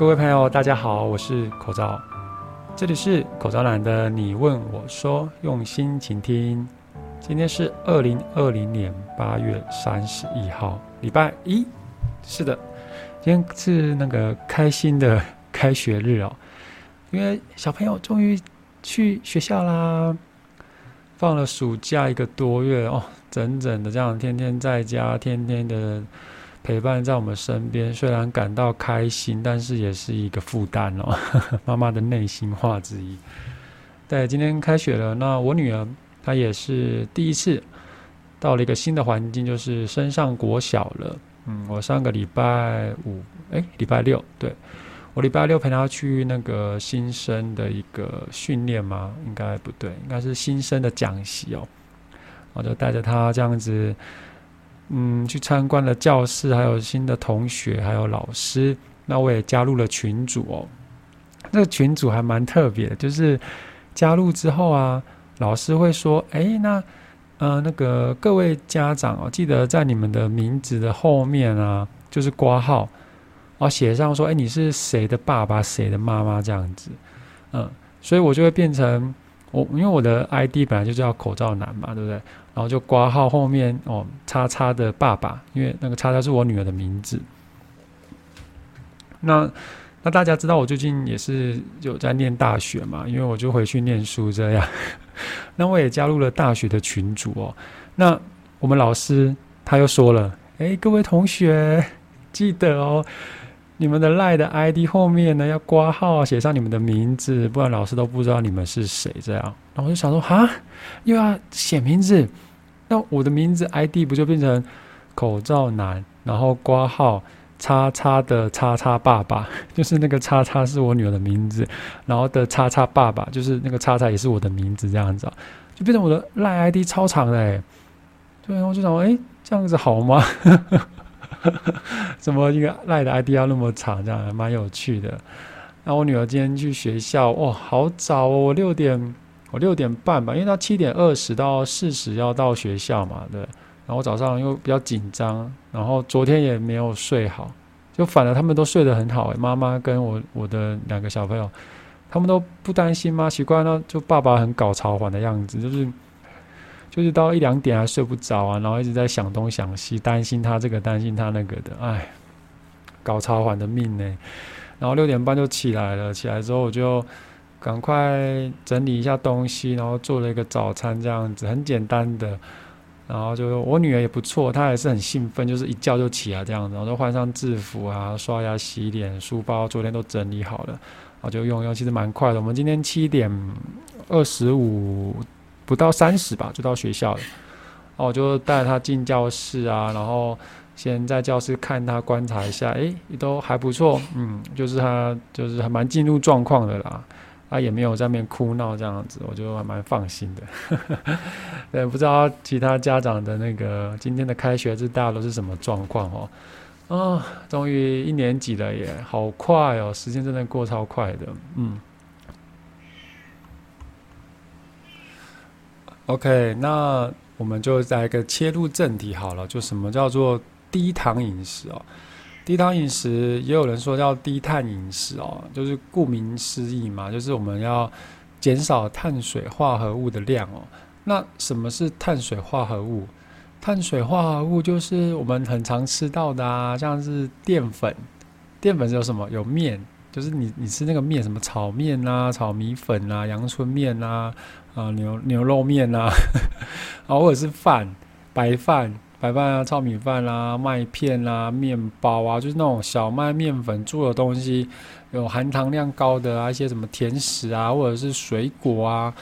各位朋友，大家好，我是口罩，这里是口罩男的你问我说，用心倾听。今天是二零二零年八月三十一号，礼拜一。是的，今天是那个开心的 开学日哦，因为小朋友终于去学校啦，放了暑假一个多月哦，整整的这样天天在家，天天的陪伴在我们身边。虽然感到开心，但是也是一个负担哦，妈妈的内心话之一。对，今天开学了，那我女儿她也是第一次到了一个新的环境，就是升上国小了。嗯，我上个礼拜五，哎，礼拜六，对我礼拜六陪她去那个新生的一个训练吗？应该不对，应该是新生的讲习哦。我就带着她这样子，嗯，去参观了教室，还有新的同学，还有老师。那我也加入了群组哦。那个群组还蛮特别的，就是加入之后啊，老师会说，哎，那。呃，那个各位家长哦，记得在你们的名字的后面啊，就是挂号，哦，写上说，哎，你是谁的爸爸，谁的妈妈这样子，嗯，所以我就会变成我，因为我的 ID 本来就叫口罩男嘛，对不对？然后就挂号后面哦，叉叉的爸爸，因为那个叉叉是我女儿的名字，那。那大家知道我最近也是有在念大学嘛？因为我就回去念书这样。那我也加入了大学的群组哦。那我们老师他又说了：“哎，各位同学，记得哦，你们的赖的 ID 后面呢要挂号，写上你们的名字，不然老师都不知道你们是谁。”这样，然后我就想说：“哈，又要写名字？那我的名字 ID 不就变成口罩男，然后挂号？”叉叉的叉叉爸爸，就是那个叉叉是我女儿的名字，然后的叉叉爸爸就是那个叉叉也是我的名字，这样子，就变成我的赖 ID 超长的哎，对，然后就想，哎，这样子好吗？怎么一个赖的 ID 要那么长？这样还蛮有趣的。那我女儿今天去学校，哇，好早哦，我六点，我六点半吧，因为她七点二十到四十要到学校嘛，对。然后早上又比较紧张，然后昨天也没有睡好，就反而他们都睡得很好。妈妈跟我我的两个小朋友，他们都不担心吗？奇怪呢，就爸爸很搞潮环的样子，就是就是到一两点还睡不着啊，然后一直在想东想西，担心他这个担心他那个的，哎，搞超环的命呢。然后六点半就起来了，起来之后我就赶快整理一下东西，然后做了一个早餐，这样子很简单的。然后就我女儿也不错，她也是很兴奋，就是一觉就起来这样子，然后就换上制服啊，刷牙、洗脸，书包昨天都整理好了，然后就用用，其实蛮快的。我们今天七点二十五不到三十吧，就到学校了。哦我就带他进教室啊，然后先在教室看他观察一下，诶，都还不错，嗯，就是他就是还蛮进入状况的啦。他也没有在面哭闹这样子，我就还蛮放心的。对，不知道其他家长的那个今天的开学日大家都是什么状况哦？啊，终于一年级了耶，好快哦，时间真的过超快的。嗯。OK，那我们就来一个切入正题好了，就什么叫做低糖饮食哦？低糖饮食也有人说叫低碳饮食哦，就是顾名思义嘛，就是我们要减少碳水化合物的量哦。那什么是碳水化合物？碳水化合物就是我们很常吃到的啊，像是淀粉。淀粉是有什么？有面，就是你你吃那个面，什么炒面啊、炒米粉啊、阳春面啊、啊牛牛肉面啊，啊或者是饭，白饭。白饭啊、糙米饭啦、麦片啦、面包啊，就是那种小麦面粉做的东西，有含糖量高的啊，一些什么甜食啊，或者是水果啊，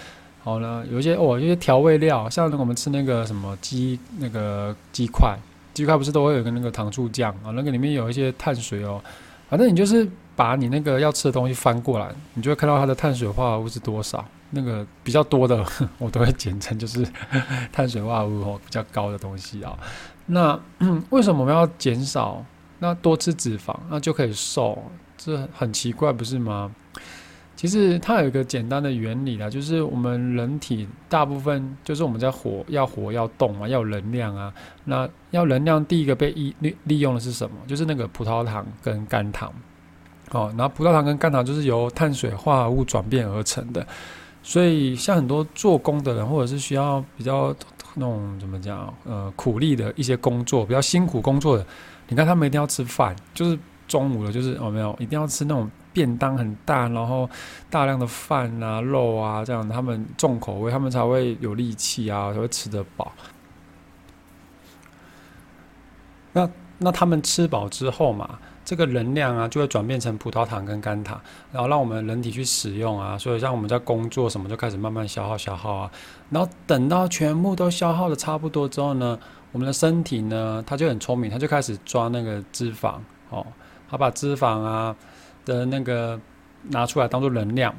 好了，有一些哦，一些调味料，像我们吃那个什么鸡那个鸡块，鸡块不是都会有个那个糖醋酱啊，那个里面有一些碳水哦，反正你就是把你那个要吃的东西翻过来，你就会看到它的碳水化合物是多少。那个比较多的，我都会简称就是 碳水化合物哦，比较高的东西啊。那 为什么我们要减少？那多吃脂肪，那就可以瘦？这很奇怪，不是吗？其实它有一个简单的原理啦，就是我们人体大部分就是我们在活要活要动嘛，要有能量啊。那要能量，第一个被利利利用的是什么？就是那个葡萄糖跟甘糖。哦，然后葡萄糖跟甘糖就是由碳水化合物转变而成的，所以像很多做工的人，或者是需要比较那种怎么讲，呃，苦力的一些工作，比较辛苦工作的，你看他们一定要吃饭，就是中午了，就是哦没有，一定要吃那种便当很大，然后大量的饭啊、肉啊这样，他们重口味，他们才会有力气啊，才会吃得饱。那那他们吃饱之后嘛？这个能量啊，就会转变成葡萄糖跟甘糖，然后让我们人体去使用啊。所以像我们在工作什么，就开始慢慢消耗消耗啊。然后等到全部都消耗的差不多之后呢，我们的身体呢，它就很聪明，它就开始抓那个脂肪哦，它把脂肪啊的那个拿出来当做能量。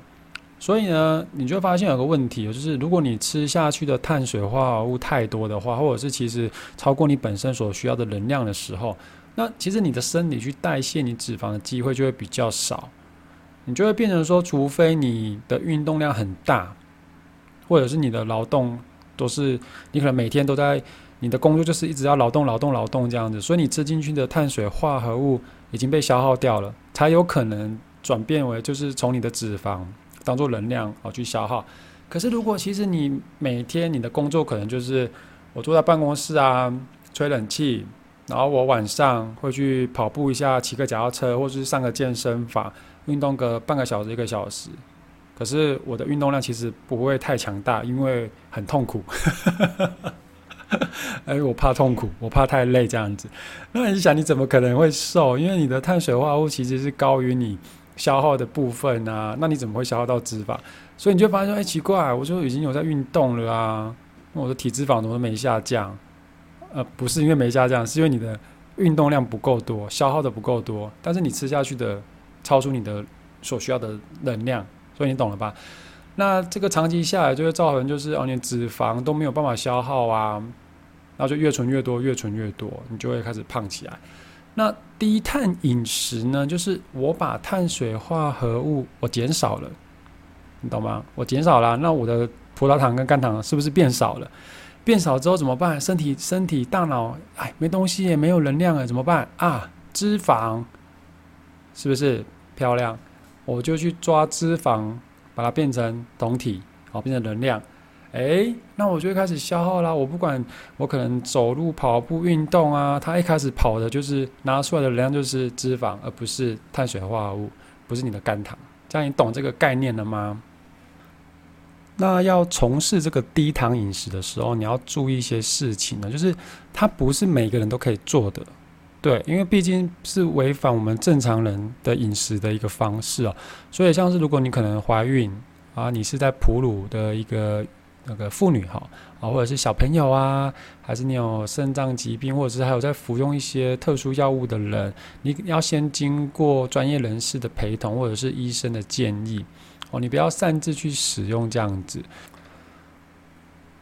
所以呢，你就会发现有个问题，就是如果你吃下去的碳水化合物太多的话，或者是其实超过你本身所需要的能量的时候。那其实你的身体去代谢你脂肪的机会就会比较少，你就会变成说，除非你的运动量很大，或者是你的劳动都是你可能每天都在你的工作就是一直要劳动劳动劳动这样子，所以你吃进去的碳水化合物已经被消耗掉了，才有可能转变为就是从你的脂肪当做能量哦去消耗。可是如果其实你每天你的工作可能就是我坐在办公室啊，吹冷气。然后我晚上会去跑步一下，骑个脚踏车，或者是上个健身房，运动个半个小时一个小时。可是我的运动量其实不会太强大，因为很痛苦。哎，我怕痛苦，我怕太累这样子。那你想，你怎么可能会瘦？因为你的碳水化合物其实是高于你消耗的部分啊。那你怎么会消耗到脂肪？所以你就发现说，哎，奇怪，我就已经有在运动了啊，我的体脂肪怎么没下降？呃，不是因为没下降，是因为你的运动量不够多，消耗的不够多，但是你吃下去的超出你的所需要的能量，所以你懂了吧？那这个长期下来就会造成，就是哦，你脂肪都没有办法消耗啊，然后就越存越多，越存越多，你就会开始胖起来。那低碳饮食呢，就是我把碳水化合物我减少了，你懂吗？我减少了，那我的葡萄糖跟甘糖是不是变少了？变少之后怎么办？身体、身体、大脑，哎，没东西，也没有能量了，怎么办啊？脂肪，是不是漂亮？我就去抓脂肪，把它变成酮体，好，变成能量。哎，那我就会开始消耗啦。我不管，我可能走路、跑步、运动啊，它一开始跑的就是拿出来的能量就是脂肪，而不是碳水化合物，不是你的肝糖。这样你懂这个概念了吗？那要从事这个低糖饮食的时候，你要注意一些事情呢，就是它不是每个人都可以做的，对，因为毕竟是违反我们正常人的饮食的一个方式啊。所以像是如果你可能怀孕啊，你是在哺乳的一个那个妇女哈啊，或者是小朋友啊，还是你有肾脏疾病，或者是还有在服用一些特殊药物的人，你要先经过专业人士的陪同，或者是医生的建议。哦，你不要擅自去使用这样子。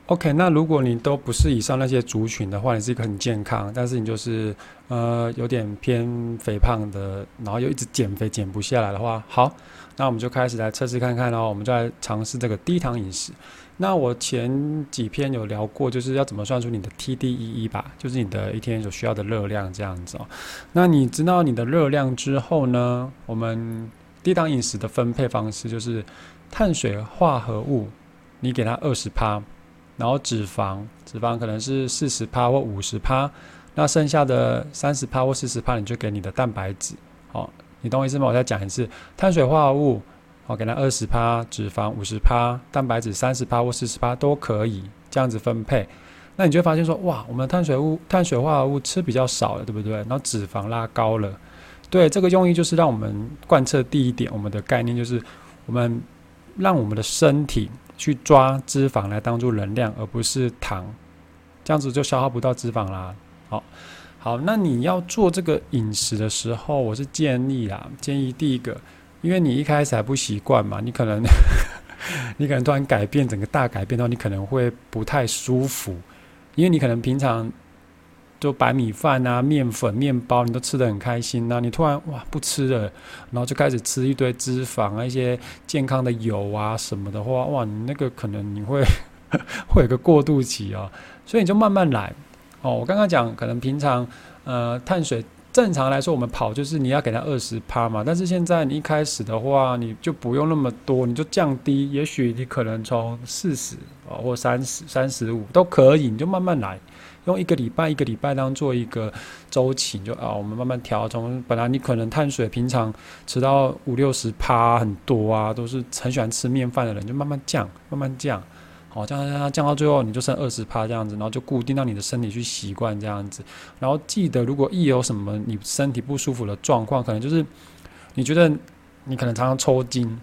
OK，那如果你都不是以上那些族群的话，你是一个很健康，但是你就是呃有点偏肥胖的，然后又一直减肥减不下来的话，好，那我们就开始来测试看看哦。我们就来尝试这个低糖饮食。那我前几篇有聊过，就是要怎么算出你的 TDEE 吧，就是你的一天所需要的热量这样子哦。那你知道你的热量之后呢，我们。低糖饮食的分配方式就是碳水化合物，你给它二十趴，然后脂肪，脂肪可能是四十趴或五十趴，那剩下的三十趴或四十趴，你就给你的蛋白质。好，你懂我意思吗？我再讲一次，碳水化合物，好，给它二十趴，脂肪五十趴，蛋白质三十趴或四十趴都可以这样子分配。那你就会发现说，哇，我们的碳水物、碳水化合物吃比较少了，对不对？然后脂肪拉高了。对这个用意就是让我们贯彻第一点，我们的概念就是我们让我们的身体去抓脂肪来当做能量，而不是糖，这样子就消耗不到脂肪啦。好，好，那你要做这个饮食的时候，我是建议啊，建议第一个，因为你一开始还不习惯嘛，你可能 你可能突然改变整个大改变的话，你可能会不太舒服，因为你可能平常。就白米饭啊、面粉、面包，你都吃的很开心。那你突然哇不吃了，然后就开始吃一堆脂肪啊、一些健康的油啊什么的话，哇，你那个可能你会 会有个过渡期啊。所以你就慢慢来哦。我刚刚讲，可能平常呃碳水正常来说，我们跑就是你要给它二十趴嘛，但是现在你一开始的话，你就不用那么多，你就降低，也许你可能从四十啊或三十、三十五都可以，你就慢慢来，用一个礼拜一个礼拜当做一个周期，就啊我们慢慢调，从本来你可能碳水平常吃到五六十趴很多啊，都是很喜欢吃面饭的人，就慢慢降，慢慢降。哦，降降降降到最后，你就剩二十趴这样子，然后就固定到你的身体去习惯这样子。然后记得，如果一有什么你身体不舒服的状况，可能就是你觉得你可能常常抽筋、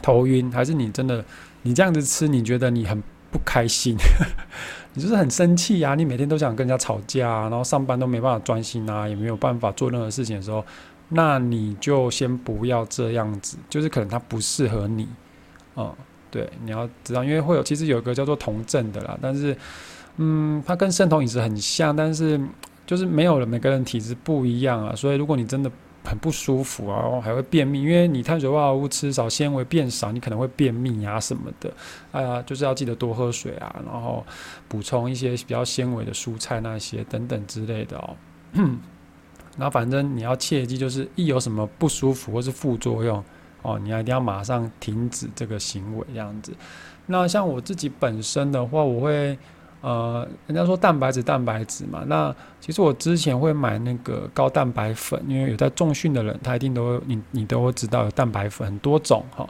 头晕，还是你真的你这样子吃，你觉得你很不开心，你就是很生气呀，你每天都想跟人家吵架，然后上班都没办法专心啊，也没有办法做任何事情的时候，那你就先不要这样子，就是可能它不适合你，嗯。对，你要知道，因为会有其实有一个叫做酮症的啦，但是，嗯，它跟生酮饮食很像，但是就是没有了每个人体质不一样啊，所以如果你真的很不舒服啊，然后还会便秘，因为你碳水化合物吃少，纤维变少，你可能会便秘啊什么的，哎呀，就是要记得多喝水啊，然后补充一些比较纤维的蔬菜那些等等之类的哦。然后反正你要切记，就是一有什么不舒服或是副作用。哦，你要一定要马上停止这个行为，这样子。那像我自己本身的话，我会呃，人家说蛋白质蛋白质嘛。那其实我之前会买那个高蛋白粉，因为有在重训的人，他一定都你你都会知道有蛋白粉很多种哈。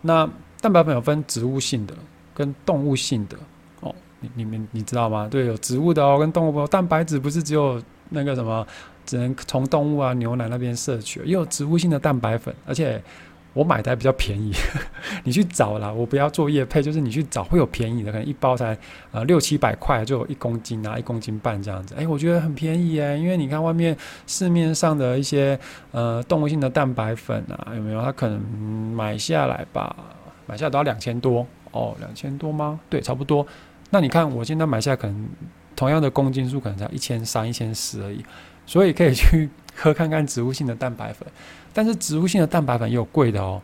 那蛋白粉有分植物性的跟动物性的哦，你你们你知道吗？对，有植物的哦，跟动物。蛋白质不是只有那个什么，只能从动物啊牛奶那边摄取，也有植物性的蛋白粉，而且。我买的还比较便宜，你去找啦，我不要做业配，就是你去找会有便宜的，可能一包才呃六七百块就有一公斤啊，一公斤半这样子。哎，我觉得很便宜哎，因为你看外面市面上的一些呃动物性的蛋白粉啊，有没有？它可能买下来吧，买下来都要两千多哦，两千多吗？对，差不多。那你看我现在买下来，可能同样的公斤数可能才一千三、一千四而已，所以可以去 喝看看植物性的蛋白粉。但是植物性的蛋白粉也有贵的哦，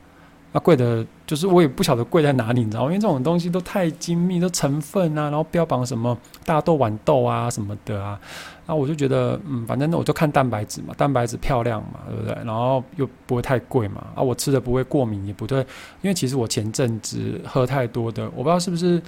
那贵的就是我也不晓得贵在哪里，你知道吗？因为这种东西都太精密，都成分啊，然后标榜什么大豆、豌豆啊什么的啊，那我就觉得，嗯，反正那我就看蛋白质嘛，蛋白质漂亮嘛，对不对？然后又不会太贵嘛，啊，我吃的不会过敏，也不对，因为其实我前阵子喝太多的，我不知道是不是。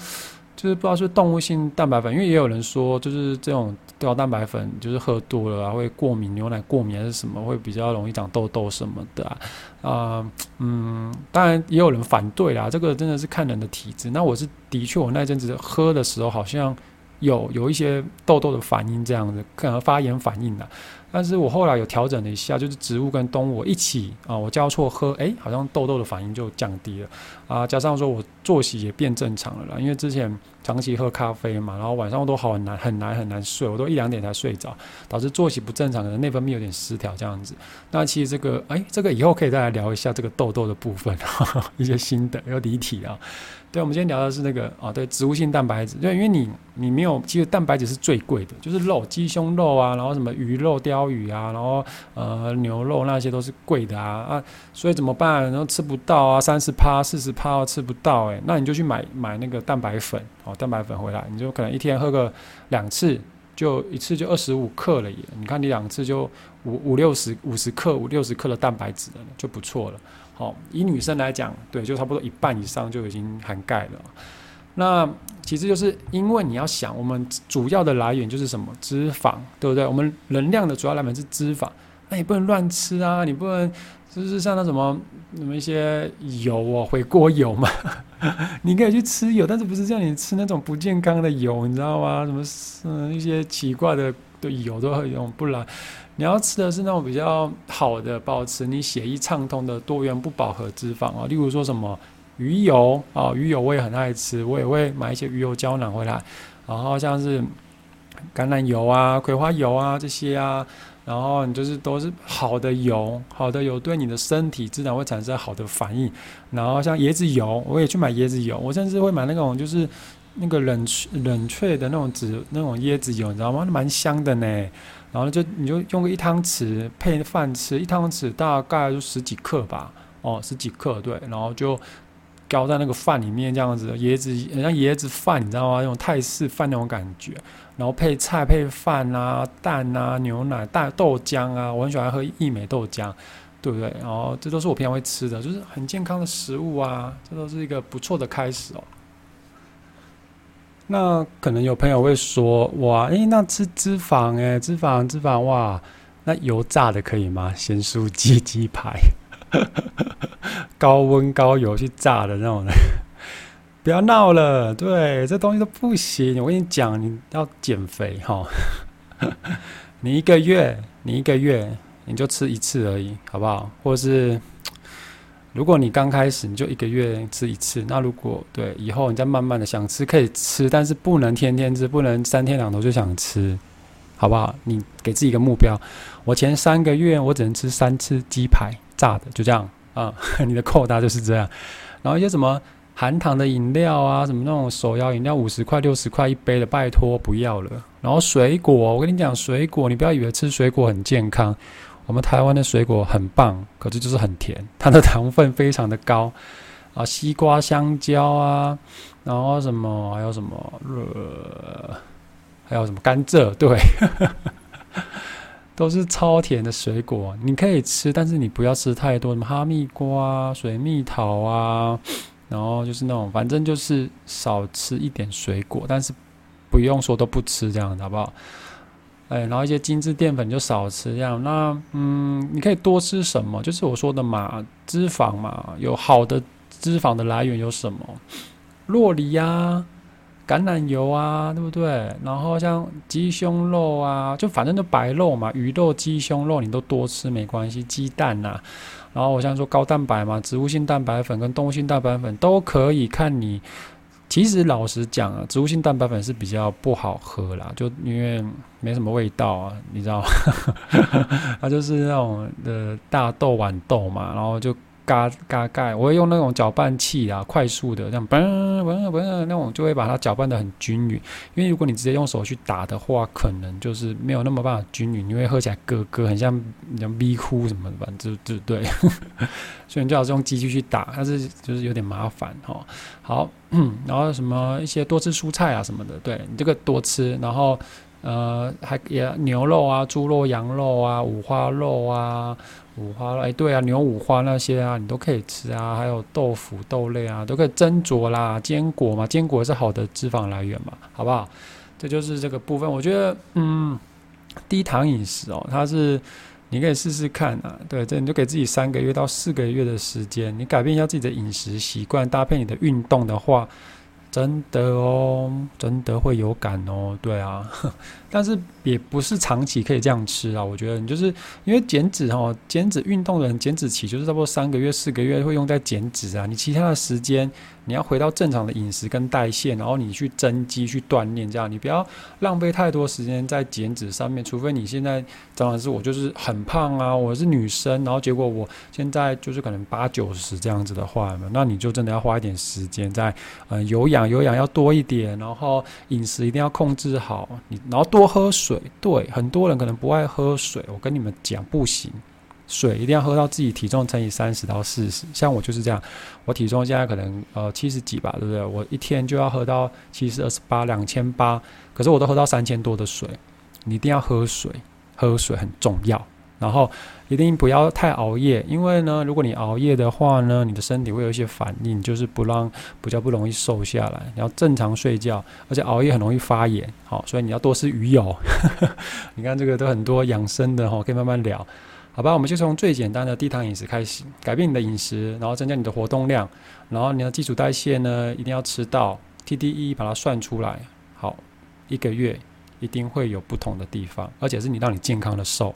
就是不知道是动物性蛋白粉，因为也有人说，就是这种高蛋白粉，就是喝多了啊会过敏，牛奶过敏还是什么，会比较容易长痘痘什么的啊。嗯，当然也有人反对啦，这个真的是看人的体质。那我是的确，我那阵子喝的时候好像有有一些痘痘的反应，这样子可能发炎反应的。但是我后来有调整了一下，就是植物跟动物一起啊，我交错喝，哎，好像痘痘的反应就降低了啊。加上说我作息也变正常了啦，因为之前长期喝咖啡嘛，然后晚上我都好难很难很难睡，我都一两点才睡着，导致作息不正常，可能内分泌有点失调这样子。那其实这个，哎，这个以后可以再来聊一下这个痘痘的部分，一些新的要离体啊。对，我们今天聊的是那个啊，对，植物性蛋白质。对，因为你你没有，其实蛋白质是最贵的，就是肉，鸡胸肉啊，然后什么鱼肉、鲷鱼啊，然后呃牛肉那些都是贵的啊啊，所以怎么办？然后吃不到啊，三十趴、四十趴吃不到，哎，那你就去买买那个蛋白粉哦，蛋白粉回来，你就可能一天喝个两次，就一次就二十五克了耶。你看你两次就五五六十五十克五六十克的蛋白质了，就不错了。好，以女生来讲，对，就差不多一半以上就已经涵盖了。那其实就是因为你要想，我们主要的来源就是什么脂肪，对不对？我们能量的主要来源是脂肪，那你不能乱吃啊，你不能就是像那什么什么一些油哦，回锅油嘛，你可以去吃油，但是不是叫你吃那种不健康的油，你知道吗？什么嗯一些奇怪的的油都会用，不然。你要吃的是那种比较好的，保持你血液畅通的多元不饱和脂肪啊，例如说什么鱼油啊，鱼油我也很爱吃，我也会买一些鱼油胶囊回来，然后像是橄榄油啊、葵花油啊这些啊，然后你就是都是好的油，好的油对你的身体自然会产生好的反应，然后像椰子油，我也去买椰子油，我甚至会买那种就是那个冷冷却的那种紫那种椰子油，你知道吗？蛮香的呢。然后就你就用个一汤匙配饭吃，一汤匙大概就十几克吧，哦，十几克对，然后就浇在那个饭里面，这样子椰子，像椰子饭，你知道吗？那种泰式饭那种感觉，然后配菜配饭啊，蛋啊，牛奶、大豆浆啊，我很喜欢喝益美豆浆，对不对？然后这都是我平常会吃的，就是很健康的食物啊，这都是一个不错的开始哦。那可能有朋友会说，哇，诶，那吃脂肪，诶，脂肪，脂肪，哇，那油炸的可以吗？咸酥鸡、鸡排。高温高油去炸的那种的，不要闹了。对，这东西都不行。我跟你讲，你要减肥哈。你一个月，你一个月你就吃一次而已，好不好？或者是，如果你刚开始你就一个月吃一次，那如果对以后你再慢慢的想吃可以吃，但是不能天天吃，不能三天两头就想吃，好不好？你给自己一个目标，我前三个月我只能吃三次鸡排。炸的就这样啊，你的扣搭就是这样。然后一些什么含糖的饮料啊，什么那种手摇饮料五十块六十块一杯的，拜托不要了。然后水果，我跟你讲，水果你不要以为吃水果很健康，我们台湾的水果很棒，可是就是很甜，它的糖分非常的高啊。西瓜、香蕉啊，然后什么还有什么呃，还有什么甘蔗，对。都是超甜的水果，你可以吃，但是你不要吃太多，什么哈密瓜、水蜜桃啊，然后就是那种，反正就是少吃一点水果，但是不用说都不吃这样，好不好？哎，然后一些精致淀粉就少吃这样。那嗯，你可以多吃什么？就是我说的嘛，脂肪嘛，有好的脂肪的来源有什么？洛梨呀。橄榄油啊，对不对？然后像鸡胸肉啊，就反正就白肉嘛，鱼肉、鸡胸肉你都多吃没关系。鸡蛋呐，然后我像说高蛋白嘛，植物性蛋白粉跟动物性蛋白粉都可以。看你，其实老实讲啊，植物性蛋白粉是比较不好喝啦，就因为没什么味道啊，你知道吗？它就是那种的大豆豌豆嘛，然后就。嘎嘎盖，我会用那种搅拌器啊，快速的这样嘣嘣嘣那种，就会把它搅拌的很均匀。因为如果你直接用手去打的话，可能就是没有那么办法均匀，因为喝起来咯咯，很像像咪哭什么的，反正就对。所以你最好是用机器去打，但是就是有点麻烦哈。好，然后什么一些多吃蔬菜啊什么的，对你这个多吃，然后呃还也牛肉啊、猪肉、羊肉啊、五花肉啊。五花哎，对啊，牛五花那些啊，你都可以吃啊。还有豆腐、豆类啊，都可以蒸煮啦。坚果嘛，坚果是好的脂肪来源嘛，好不好？这就是这个部分。我觉得，嗯，低糖饮食哦，它是你可以试试看啊。对，这你就给自己三个月到四个月的时间，你改变一下自己的饮食习惯，搭配你的运动的话。真的哦，真的会有感哦，对啊，但是也不是长期可以这样吃啊。我觉得你就是因为减脂哦，减脂运动的人减脂期就是差不多三个月、四个月会用在减脂啊。你其他的时间。你要回到正常的饮食跟代谢，然后你去增肌、去锻炼，这样你不要浪费太多时间在减脂上面。除非你现在张老师我就是很胖啊，我是女生，然后结果我现在就是可能八九十这样子的话，那你就真的要花一点时间在呃有氧，有氧要多一点，然后饮食一定要控制好，你然后多喝水。对，很多人可能不爱喝水，我跟你们讲不行。水一定要喝到自己体重乘以三十到四十，像我就是这样，我体重现在可能呃七十几吧，对不对？我一天就要喝到七十二十八两千八，可是我都喝到三千多的水。你一定要喝水，喝水很重要。然后一定不要太熬夜，因为呢，如果你熬夜的话呢，你的身体会有一些反应，就是不让比较不容易瘦下来。你要正常睡觉，而且熬夜很容易发炎。好，所以你要多吃鱼油。你看这个都很多养生的哈，可以慢慢聊。好吧，我们就从最简单的低糖饮食开始，改变你的饮食，然后增加你的活动量，然后你的基础代谢呢，一定要吃到 TDE，把它算出来。好，一个月一定会有不同的地方，而且是你让你健康的瘦，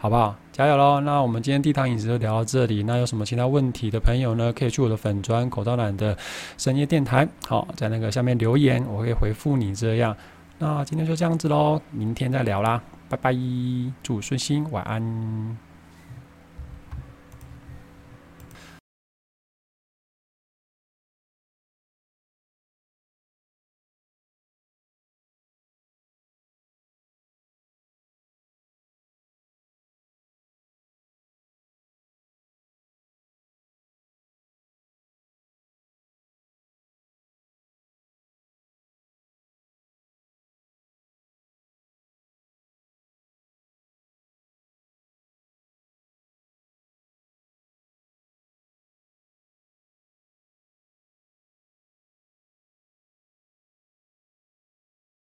好不好？加油喽！那我们今天地摊饮食就聊到这里。那有什么其他问题的朋友呢？可以去我的粉砖口罩男的深夜电台，好，在那个下面留言，我会回复你。这样，那今天就这样子喽，明天再聊啦，拜拜，祝顺心，晚安。